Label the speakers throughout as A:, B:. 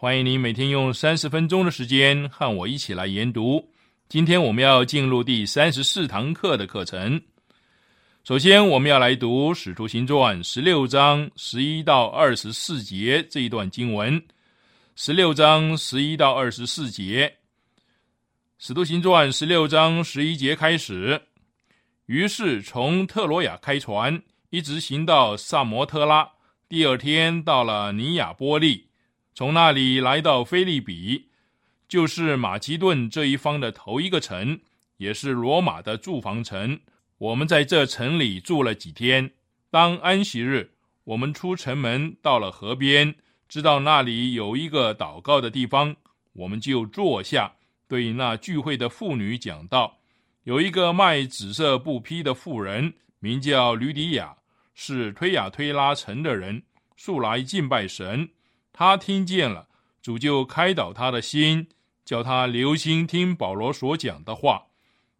A: 欢迎您每天用三十分钟的时间和我一起来研读。今天我们要进入第三十四堂课的课程。首先，我们要来读《使徒行传》十六章十一到二十四节这一段经文。十六章十一到二十四节，《使徒行传》十六章十一节开始。于是从特罗亚开船，一直行到萨摩特拉。第二天到了尼亚波利，从那里来到菲利比，就是马其顿这一方的头一个城，也是罗马的住房城。我们在这城里住了几天。当安息日，我们出城门到了河边，知道那里有一个祷告的地方，我们就坐下，对那聚会的妇女讲道。有一个卖紫色布匹的妇人，名叫吕迪亚。是推雅推拉城的人，素来敬拜神。他听见了，主就开导他的心，叫他留心听保罗所讲的话。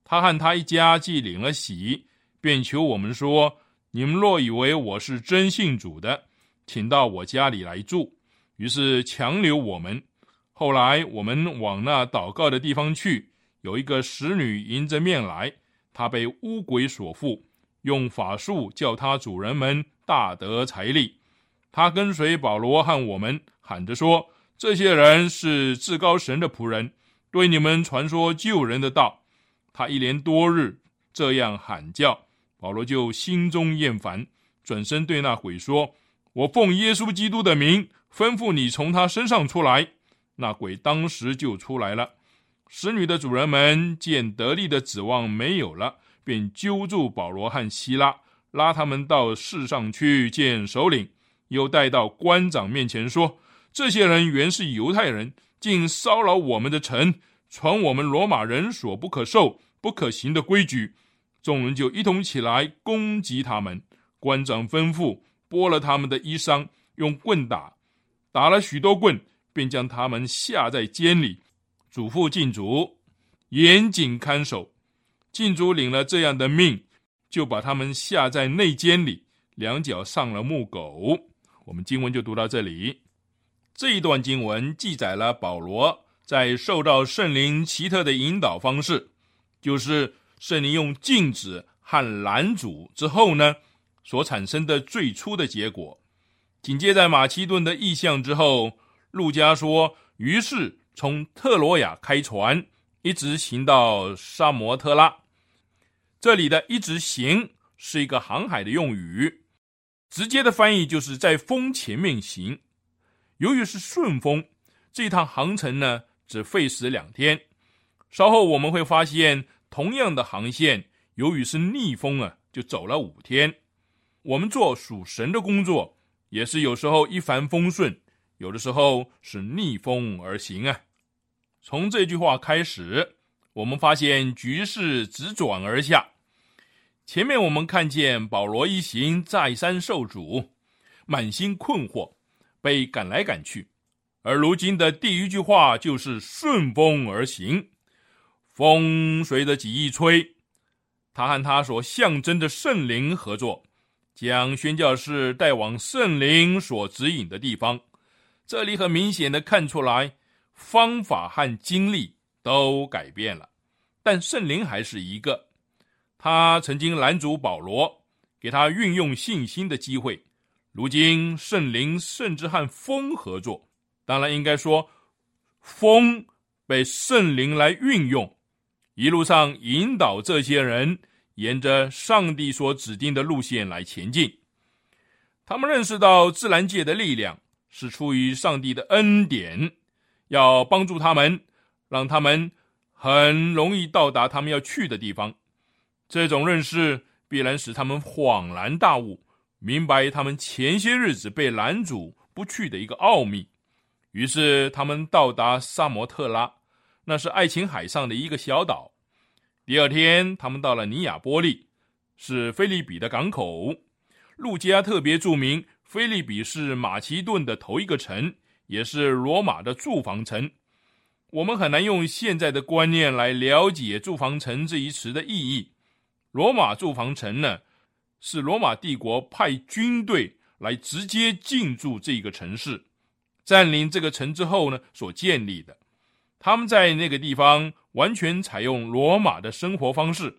A: 他和他一家既领了喜，便求我们说：“你们若以为我是真信主的，请到我家里来住。”于是强留我们。后来我们往那祷告的地方去，有一个使女迎着面来，她被巫鬼所附。用法术叫她主人们大得财力，他跟随保罗和我们喊着说：“这些人是至高神的仆人，对你们传说救人的道。”他一连多日这样喊叫，保罗就心中厌烦，转身对那鬼说：“我奉耶稣基督的名吩咐你从他身上出来。”那鬼当时就出来了。使女的主人们见得力的指望没有了。便揪住保罗和希拉，拉他们到市上去见首领，又带到官长面前说：“这些人原是犹太人，竟骚扰我们的城，传我们罗马人所不可受、不可行的规矩。”众人就一同起来攻击他们。官长吩咐剥了他们的衣裳，用棍打，打了许多棍，便将他们下在监里，嘱咐禁足，严谨看守。禁主领了这样的命，就把他们下在内监里，两脚上了木狗。我们经文就读到这里。这一段经文记载了保罗在受到圣灵奇特的引导方式，就是圣灵用禁止和拦阻之后呢，所产生的最初的结果。紧接在马其顿的意象之后，路加说，于是从特罗亚开船，一直行到沙摩特拉。这里的一直行是一个航海的用语，直接的翻译就是在风前面行。由于是顺风，这趟航程呢只费时两天。稍后我们会发现，同样的航线，由于是逆风啊，就走了五天。我们做属神的工作，也是有时候一帆风顺，有的时候是逆风而行啊。从这句话开始。我们发现局势直转而下。前面我们看见保罗一行再三受阻，满心困惑，被赶来赶去。而如今的第一句话就是顺风而行，风随着己意吹。他和他所象征的圣灵合作，将宣教士带往圣灵所指引的地方。这里很明显的看出来，方法和经历都改变了，但圣灵还是一个。他曾经拦阻保罗，给他运用信心的机会。如今圣灵甚至和风合作。当然，应该说，风被圣灵来运用，一路上引导这些人沿着上帝所指定的路线来前进。他们认识到自然界的力量是出于上帝的恩典，要帮助他们，让他们很容易到达他们要去的地方。这种认识必然使他们恍然大悟，明白他们前些日子被拦阻不去的一个奥秘。于是他们到达萨摩特拉，那是爱琴海上的一个小岛。第二天，他们到了尼亚波利，是菲利比的港口。路加特别注明，菲利比是马其顿的头一个城，也是罗马的住房城。我们很难用现在的观念来了解“住房城”这一词的意义。罗马驻防城呢，是罗马帝国派军队来直接进驻这个城市。占领这个城之后呢，所建立的，他们在那个地方完全采用罗马的生活方式。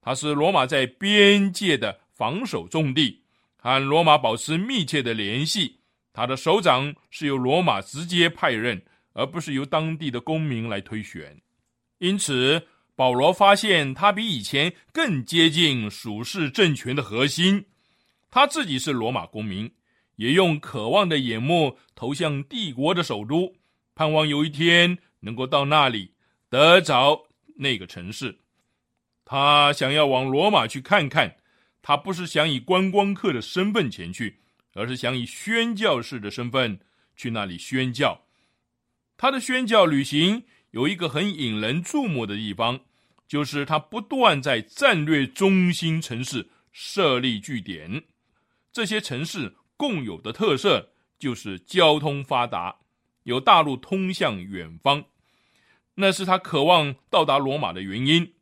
A: 它是罗马在边界的防守重地，和罗马保持密切的联系。他的首长是由罗马直接派任，而不是由当地的公民来推选。因此，保罗发现他比以前更接近属世政权的核心。他自己是罗马公民。也用渴望的眼目投向帝国的首都，盼望有一天能够到那里得着那个城市。他想要往罗马去看看，他不是想以观光客的身份前去，而是想以宣教士的身份去那里宣教。他的宣教旅行有一个很引人注目的地方，就是他不断在战略中心城市设立据点，这些城市。共有的特色就是交通发达，有大路通向远方，那是他渴望到达罗马的原因。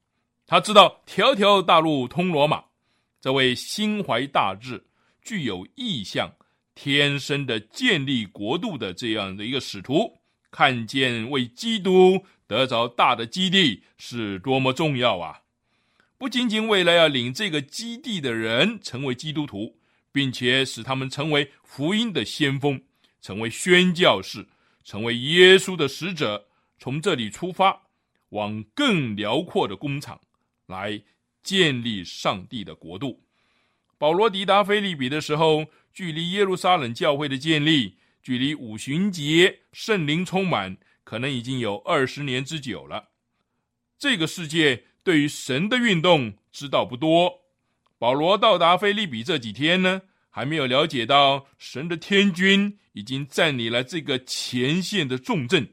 A: 他知道条条大路通罗马，这位心怀大志、具有意向、天生的建立国度的这样的一个使徒，看见为基督得着大的基地是多么重要啊！不仅仅为了要领这个基地的人成为基督徒。并且使他们成为福音的先锋，成为宣教士，成为耶稣的使者。从这里出发，往更辽阔的工厂来建立上帝的国度。保罗抵达菲利比的时候，距离耶路撒冷教会的建立，距离五旬节圣灵充满，可能已经有二十年之久了。这个世界对于神的运动知道不多。保罗到达菲利比这几天呢，还没有了解到神的天军已经占领了这个前线的重镇。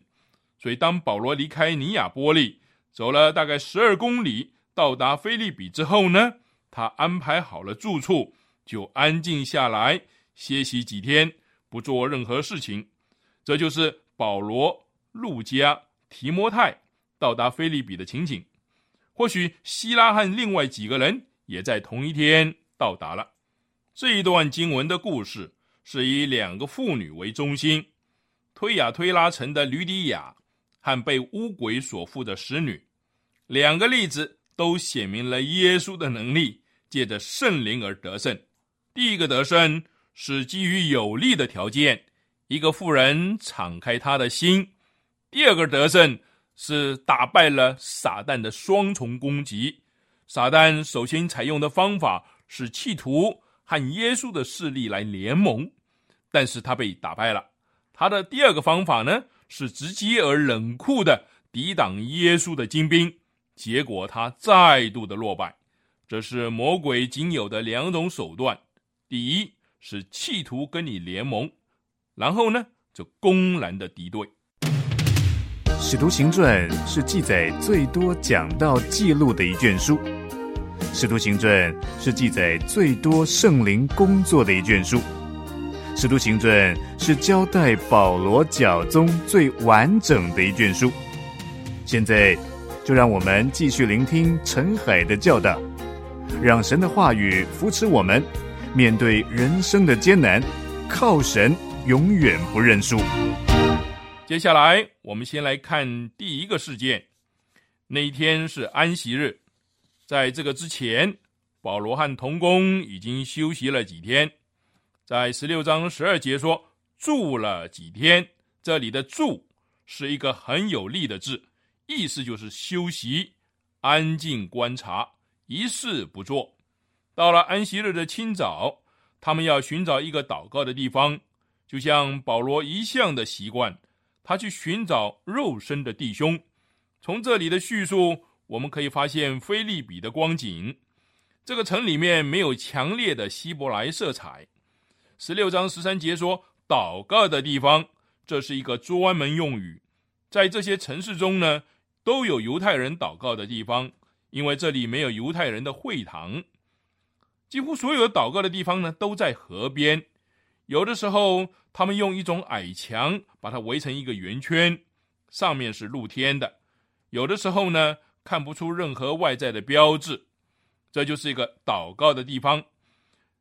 A: 所以，当保罗离开尼亚波利，走了大概十二公里，到达菲利比之后呢，他安排好了住处，就安静下来歇息几天，不做任何事情。这就是保罗、路加、提摩太到达菲利比的情景。或许希拉和另外几个人。也在同一天到达了。这一段经文的故事是以两个妇女为中心：推雅推拉城的吕底亚和被巫鬼所附的使女。两个例子都显明了耶稣的能力，借着圣灵而得胜。第一个得胜是基于有利的条件，一个妇人敞开他的心；第二个得胜是打败了撒旦的双重攻击。撒旦首先采用的方法是企图和耶稣的势力来联盟，但是他被打败了。他的第二个方法呢，是直接而冷酷的抵挡耶稣的精兵，结果他再度的落败。这是魔鬼仅有的两种手段：第一是企图跟你联盟，然后呢就公然的敌对。
B: 《使徒行传》是记载最多讲到记录的一卷书，《使徒行传》是记载最多圣灵工作的一卷书。使徒行传是交代保罗教宗最完整的一卷书。现在，就让我们继续聆听陈海的教导，让神的话语扶持我们，面对人生的艰难，靠神永远不认输。
A: 接下来，我们先来看第一个事件。那一天是安息日，在这个之前，保罗和童工已经休息了几天。在十六章十二节说住了几天，这里的住是一个很有力的字，意思就是休息、安静观察、一事不做。到了安息日的清早，他们要寻找一个祷告的地方，就像保罗一向的习惯，他去寻找肉身的弟兄。从这里的叙述，我们可以发现菲利比的光景。这个城里面没有强烈的希伯来色彩。十六章十三节说：“祷告的地方，这是一个专门用语。在这些城市中呢，都有犹太人祷告的地方，因为这里没有犹太人的会堂。几乎所有祷告的地方呢，都在河边。有的时候，他们用一种矮墙把它围成一个圆圈，上面是露天的。”有的时候呢，看不出任何外在的标志，这就是一个祷告的地方。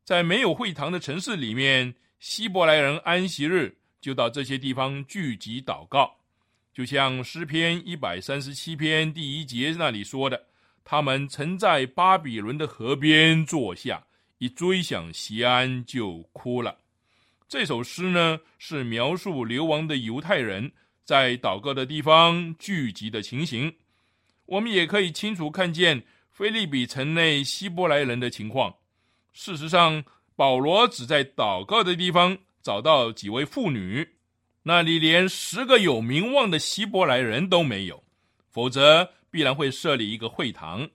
A: 在没有会堂的城市里面，希伯来人安息日就到这些地方聚集祷告，就像诗篇一百三十七篇第一节那里说的：“他们曾在巴比伦的河边坐下，一追想西安就哭了。”这首诗呢，是描述流亡的犹太人。在祷告的地方聚集的情形，我们也可以清楚看见菲利比城内希伯来人的情况。事实上，保罗只在祷告的地方找到几位妇女，那里连十个有名望的希伯来人都没有，否则必然会设立一个会堂。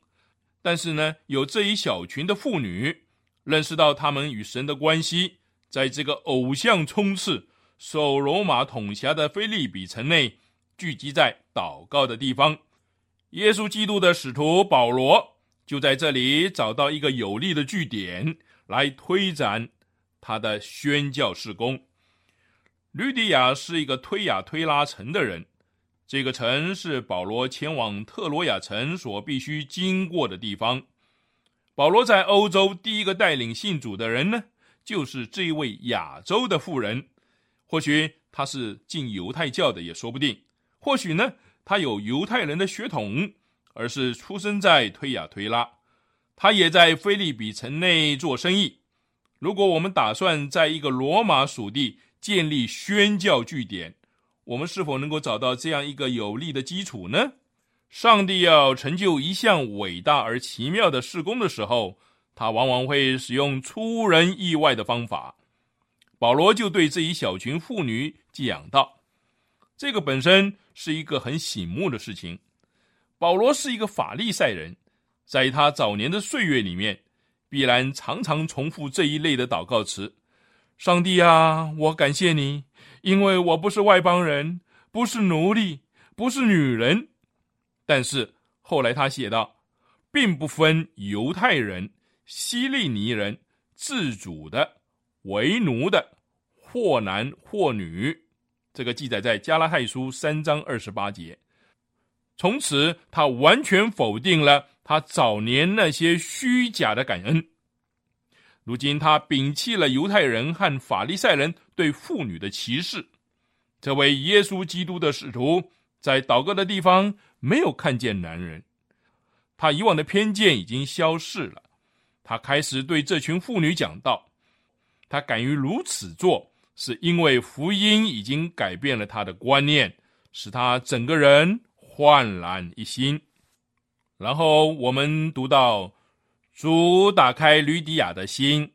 A: 但是呢，有这一小群的妇女，认识到他们与神的关系，在这个偶像冲刺。受罗马统辖的菲利比城内，聚集在祷告的地方。耶稣基督的使徒保罗就在这里找到一个有力的据点，来推展他的宣教事工。吕底亚是一个推雅推拉城的人，这个城是保罗前往特罗亚城所必须经过的地方。保罗在欧洲第一个带领信主的人呢，就是这一位亚洲的妇人。或许他是进犹太教的也说不定，或许呢他有犹太人的血统，而是出生在推亚推拉，他也在菲利比城内做生意。如果我们打算在一个罗马属地建立宣教据点，我们是否能够找到这样一个有力的基础呢？上帝要成就一项伟大而奇妙的事工的时候，他往往会使用出人意外的方法。保罗就对这一小群妇女讲道：“这个本身是一个很醒目的事情。保罗是一个法利赛人，在他早年的岁月里面，必然常常重复这一类的祷告词：‘上帝啊，我感谢你，因为我不是外邦人，不是奴隶，不是女人。’但是后来他写道，并不分犹太人、希利尼人，自主的。”为奴的，或男或女，这个记载在加拉太书三章二十八节。从此，他完全否定了他早年那些虚假的感恩。如今，他摒弃了犹太人和法利赛人对妇女的歧视。这位耶稣基督的使徒在祷告的地方没有看见男人，他以往的偏见已经消逝了。他开始对这群妇女讲道。他敢于如此做，是因为福音已经改变了他的观念，使他整个人焕然一新。然后我们读到，主打开吕底亚的心，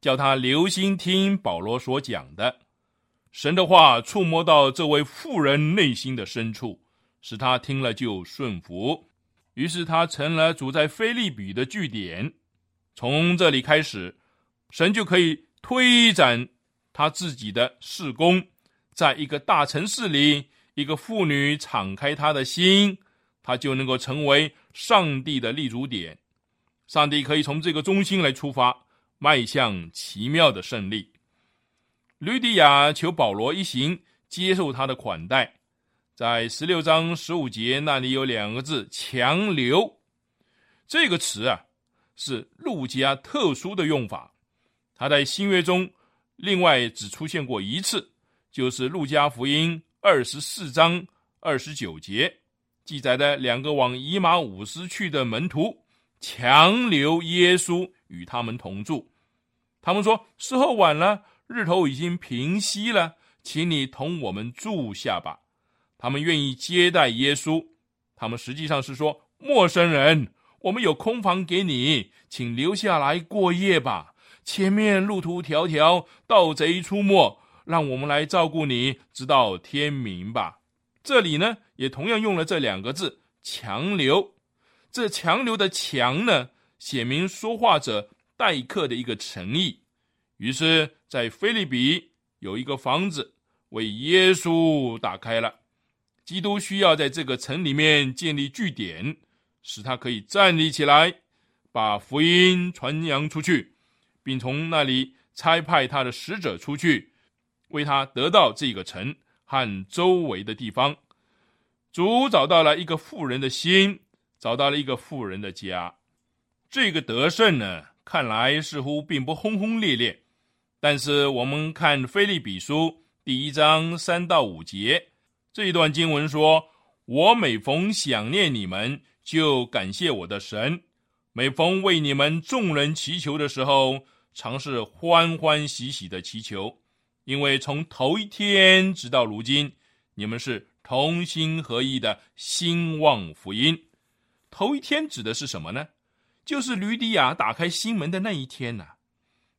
A: 叫他留心听保罗所讲的。神的话触摸到这位妇人内心的深处，使他听了就顺服。于是他成了主在菲利比的据点。从这里开始，神就可以。推展他自己的事工，在一个大城市里，一个妇女敞开她的心，她就能够成为上帝的立足点。上帝可以从这个中心来出发，迈向奇妙的胜利。吕底亚求保罗一行接受他的款待，在十六章十五节那里有两个字“强留”，这个词啊是路加特殊的用法，他在新约中另外只出现过一次，就是路加福音二十四章二十九节记载的两个往以马五斯去的门徒强留耶稣与他们同住，他们说时候晚了。日头已经平息了，请你同我们住下吧。他们愿意接待耶稣。他们实际上是说：“陌生人，我们有空房给你，请留下来过夜吧。前面路途迢迢，盗贼出没，让我们来照顾你，直到天明吧。”这里呢，也同样用了这两个字“强留”。这“强留”的“强”呢，写明说话者待客的一个诚意。于是。在菲利比有一个房子为耶稣打开了，基督需要在这个城里面建立据点，使他可以站立起来，把福音传扬出去，并从那里差派他的使者出去，为他得到这个城和周围的地方。主找到了一个富人的心，找到了一个富人的家。这个得胜呢，看来似乎并不轰轰烈烈。但是我们看《菲利比书》第一章三到五节这一段经文说：“我每逢想念你们，就感谢我的神；每逢为你们众人祈求的时候，常是欢欢喜喜的祈求，因为从头一天直到如今，你们是同心合意的兴旺福音。头一天指的是什么呢？就是吕底亚打开心门的那一天呐。”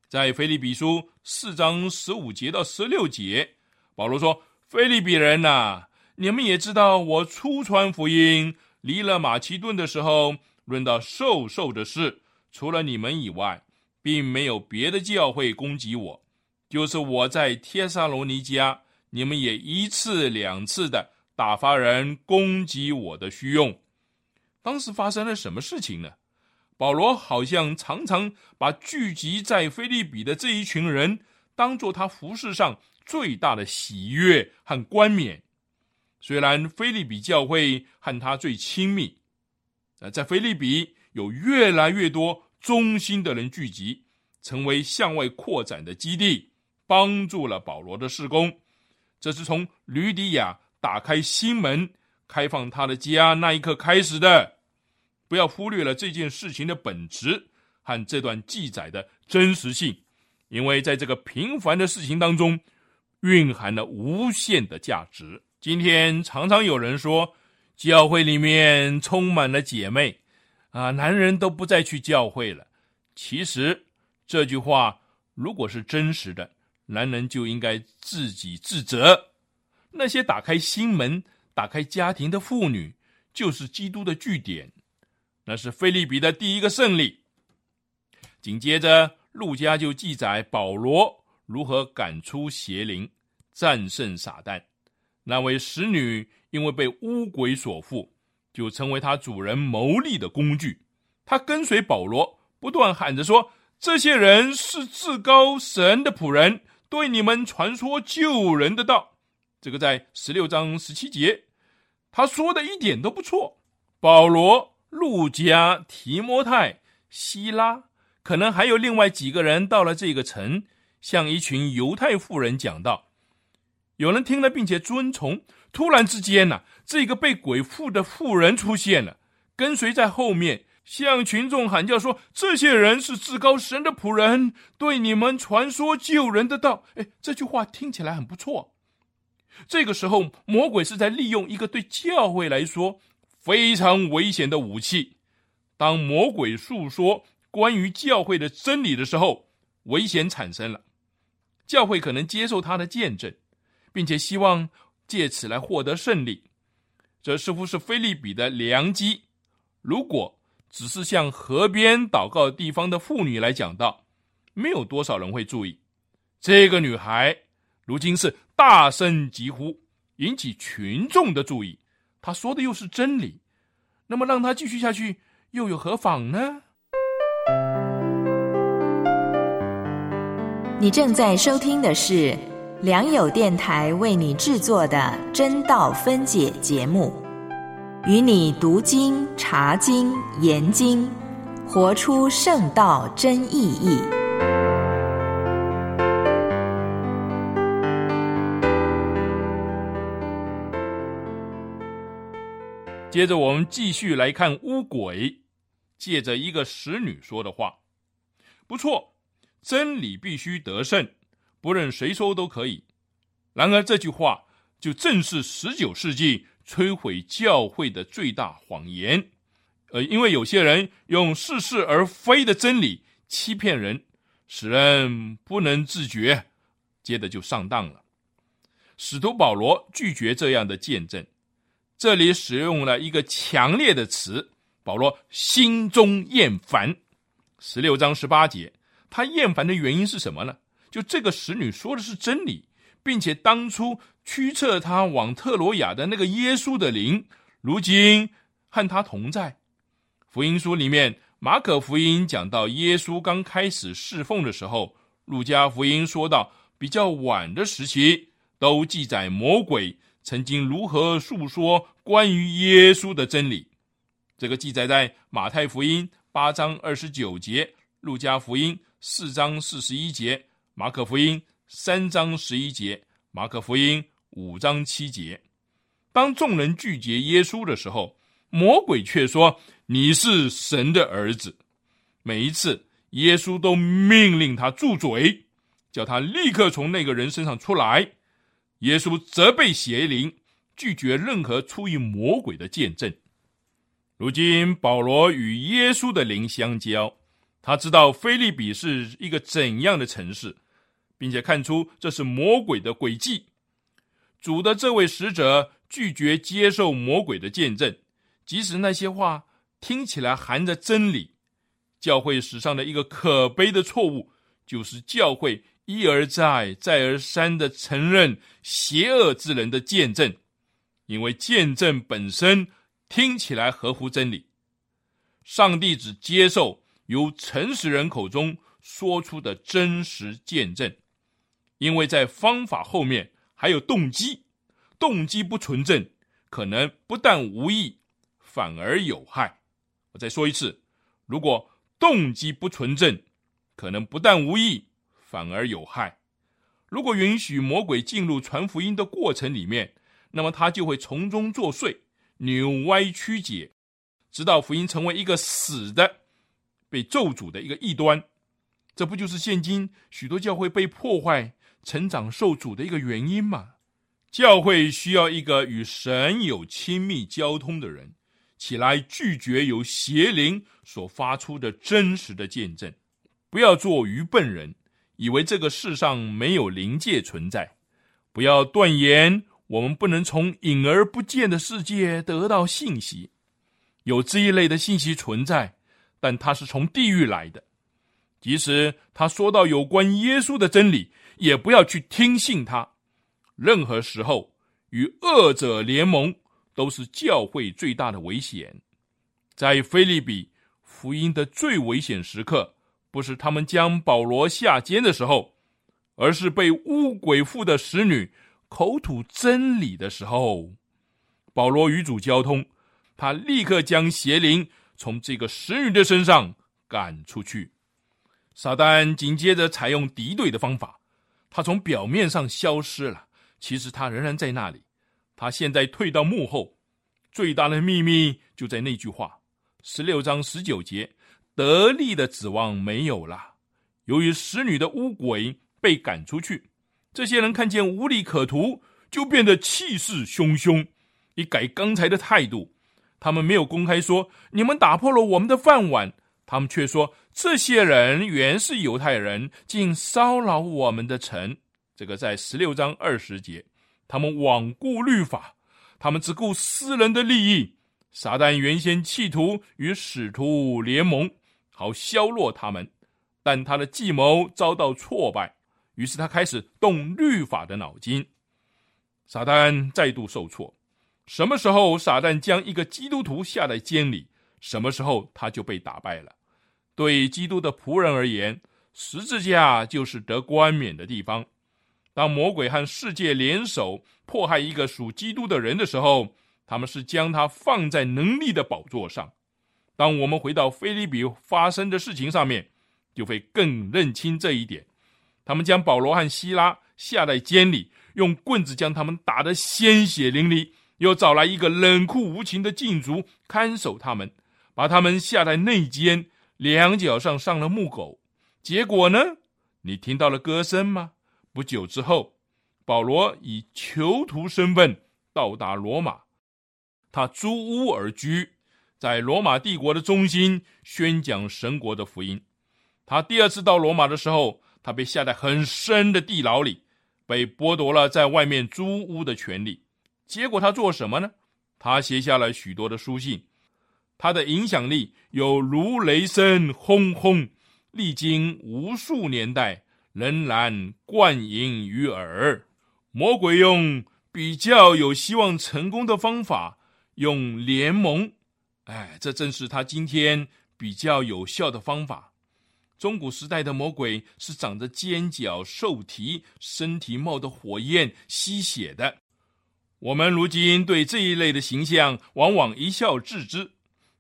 A: 在腓利比书四章十五节到十六节，保罗说：“腓利比人呐，你们也知道，我初传福音，离了马其顿的时候，论到受受的事，除了你们以外，并没有别的教会攻击我。就是我在帖撒罗尼迦，你们也一次两次的打发人攻击我的虚用。当时发生了什么事情呢？”保罗好像常常把聚集在菲利比的这一群人当做他服饰上最大的喜悦和冠冕。虽然菲利比教会和他最亲密，呃，在菲利比有越来越多忠心的人聚集，成为向外扩展的基地，帮助了保罗的事工。这是从吕底亚打开心门、开放他的家那一刻开始的。不要忽略了这件事情的本质和这段记载的真实性，因为在这个平凡的事情当中，蕴含了无限的价值。今天常常有人说，教会里面充满了姐妹，啊，男人都不再去教会了。其实这句话如果是真实的，男人就应该自己自责。那些打开心门、打开家庭的妇女，就是基督的据点。那是菲利比的第一个胜利。紧接着，路加就记载保罗如何赶出邪灵，战胜撒旦。那位使女因为被巫鬼所缚，就成为他主人谋利的工具。他跟随保罗，不断喊着说：“这些人是至高神的仆人，对你们传说救人的道。”这个在十六章十七节，他说的一点都不错。保罗。路加、提摩太、希拉，可能还有另外几个人到了这个城，向一群犹太妇人讲道。有人听了并且遵从。突然之间呢，这个被鬼附的妇人出现了，跟随在后面，向群众喊叫说：“这些人是至高神的仆人，对你们传说救人的道。”哎，这句话听起来很不错。这个时候，魔鬼是在利用一个对教会来说。非常危险的武器。当魔鬼诉说关于教会的真理的时候，危险产生了。教会可能接受他的见证，并且希望借此来获得胜利。这似乎是菲利比的良机。如果只是向河边祷告地方的妇女来讲道，没有多少人会注意。这个女孩如今是大声疾呼，引起群众的注意。他说的又是真理，那么让他继续下去又有何妨呢？
C: 你正在收听的是
D: 良友电台为你制作的真道分解节目，与你读经、查经、研经，活出圣道真意义。
A: 接着，我们继续来看巫鬼借着一个使女说的话。不错，真理必须得胜，不论谁说都可以。然而，这句话就正是十九世纪摧毁教会的最大谎言。呃，因为有些人用似是而非的真理欺骗人，使人不能自觉，接着就上当了。使徒保罗拒绝这样的见证。这里使用了一个强烈的词，保罗心中厌烦。十六章十八节，他厌烦的原因是什么呢？就这个使女说的是真理，并且当初驱策他往特罗亚的那个耶稣的灵，如今和他同在。福音书里面，马可福音讲到耶稣刚开始侍奉的时候，路加福音说到比较晚的时期，都记载魔鬼。曾经如何述说关于耶稣的真理？这个记载在马太福音八章二十九节、路加福音四章四十一节、马可福音三章十一节、马可福音五章七节。当众人拒绝耶稣的时候，魔鬼却说：“你是神的儿子。”每一次，耶稣都命令他住嘴，叫他立刻从那个人身上出来。耶稣责备邪灵，拒绝任何出于魔鬼的见证。如今保罗与耶稣的灵相交，他知道菲利比是一个怎样的城市，并且看出这是魔鬼的诡计。主的这位使者拒绝接受魔鬼的见证，即使那些话听起来含着真理。教会史上的一个可悲的错误，就是教会。一而再、再而三的承认邪恶之人的见证，因为见证本身听起来合乎真理。上帝只接受由诚实人口中说出的真实见证，因为在方法后面还有动机，动机不纯正，可能不但无益，反而有害。我再说一次，如果动机不纯正，可能不但无益。反而有害。如果允许魔鬼进入传福音的过程里面，那么他就会从中作祟、扭歪曲解，直到福音成为一个死的、被咒诅的一个异端。这不就是现今许多教会被破坏、成长受阻的一个原因吗？教会需要一个与神有亲密交通的人，起来拒绝由邪灵所发出的真实的见证，不要做愚笨人。以为这个世上没有灵界存在，不要断言我们不能从隐而不见的世界得到信息。有这一类的信息存在，但它是从地狱来的。即使他说到有关耶稣的真理，也不要去听信他。任何时候与恶者联盟，都是教会最大的危险。在菲利比福音的最危险时刻。不是他们将保罗下监的时候，而是被巫鬼附的使女口吐真理的时候。保罗与主交通，他立刻将邪灵从这个使女的身上赶出去。撒旦紧接着采用敌对的方法，他从表面上消失了，其实他仍然在那里。他现在退到幕后，最大的秘密就在那句话：十六章十九节。得力的指望没有了。由于使女的巫鬼被赶出去，这些人看见无利可图，就变得气势汹汹，一改刚才的态度。他们没有公开说你们打破了我们的饭碗，他们却说这些人原是犹太人，竟骚扰我们的城。这个在十六章二十节，他们罔顾律法，他们只顾私人的利益。撒旦原先企图与使徒联盟。好削弱他们，但他的计谋遭到挫败，于是他开始动律法的脑筋。撒旦再度受挫。什么时候撒旦将一个基督徒下在监里，什么时候他就被打败了。对基督的仆人而言，十字架就是得冠冕的地方。当魔鬼和世界联手迫害一个属基督的人的时候，他们是将他放在能力的宝座上。当我们回到菲利比发生的事情上面，就会更认清这一点。他们将保罗和希拉下在监里，用棍子将他们打得鲜血淋漓，又找来一个冷酷无情的禁足看守他们，把他们下在内监，两脚上上了木狗。结果呢？你听到了歌声吗？不久之后，保罗以囚徒身份到达罗马，他租屋而居，在罗马帝国的中心宣讲神国的福音。他第二次到罗马的时候，他被下在很深的地牢里，被剥夺了在外面租屋的权利。结果他做什么呢？他写下了许多的书信，他的影响力有如雷声轰轰，历经无数年代。仍然灌盈于耳。魔鬼用比较有希望成功的方法，用联盟。哎，这正是他今天比较有效的方法。中古时代的魔鬼是长着尖角、兽蹄、身体冒着火焰、吸血的。我们如今对这一类的形象往往一笑置之。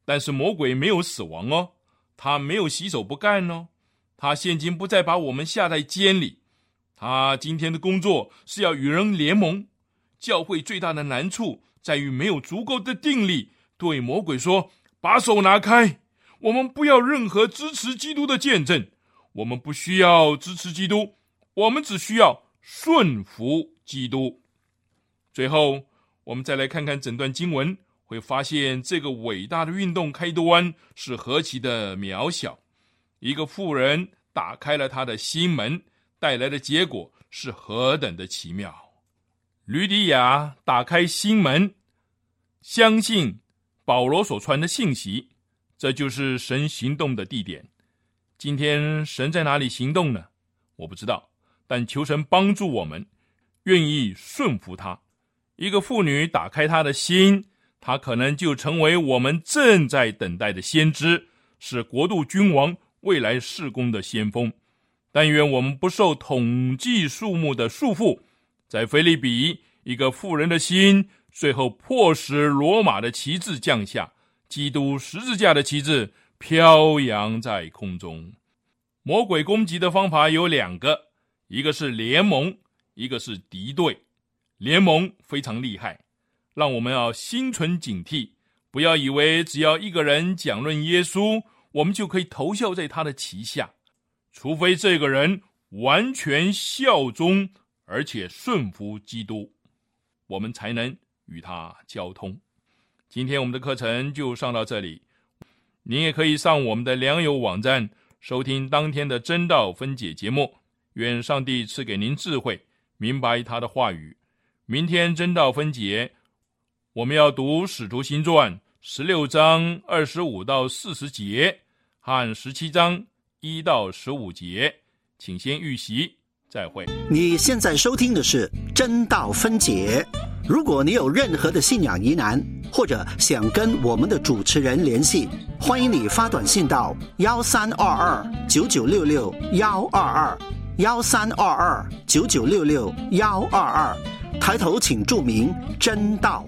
A: 但是魔鬼没有死亡哦，他没有洗手不干哦。他现今不再把我们下在监里，他今天的工作是要与人联盟。教会最大的难处在于没有足够的定力，对魔鬼说：“把手拿开，我们不要任何支持基督的见证，我们不需要支持基督，我们只需要顺服基督。”最后，我们再来看看整段经文，会发现这个伟大的运动开端是何其的渺小。一个富人打开了他的心门，带来的结果是何等的奇妙！吕迪亚打开心门，相信保罗所传的信息，这就是神行动的地点。今天神在哪里行动呢？我不知道，但求神帮助我们，愿意顺服他。一个妇女打开她的心，她可能就成为我们正在等待的先知，是国度君王。未来事工的先锋，但愿我们不受统计数目的束缚。在菲利比，一个富人的心，最后迫使罗马的旗帜降下，基督十字架的旗帜飘扬在空中。魔鬼攻击的方法有两个，一个是联盟，一个是敌对。联盟非常厉害，让我们要心存警惕，不要以为只要一个人讲论耶稣。我们就可以投效在他的旗下，除非这个人完全效忠而且顺服基督，我们才能与他交通。今天我们的课程就上到这里，您也可以上我们的良友网站收听当天的真道分解节目。愿上帝赐给您智慧，明白他的话语。明天真道分解，我们要读《使徒行传》十六章二十五到四十节。和十七章一到十五节，请先预习，再会。
E: 你现在收听的是真道分解。如果你有任何的信仰疑难，或者想跟我们的主持人联系，欢迎你发短信到幺三二二九九六六幺二二幺三二二九九六六幺二二，抬头请注明真道。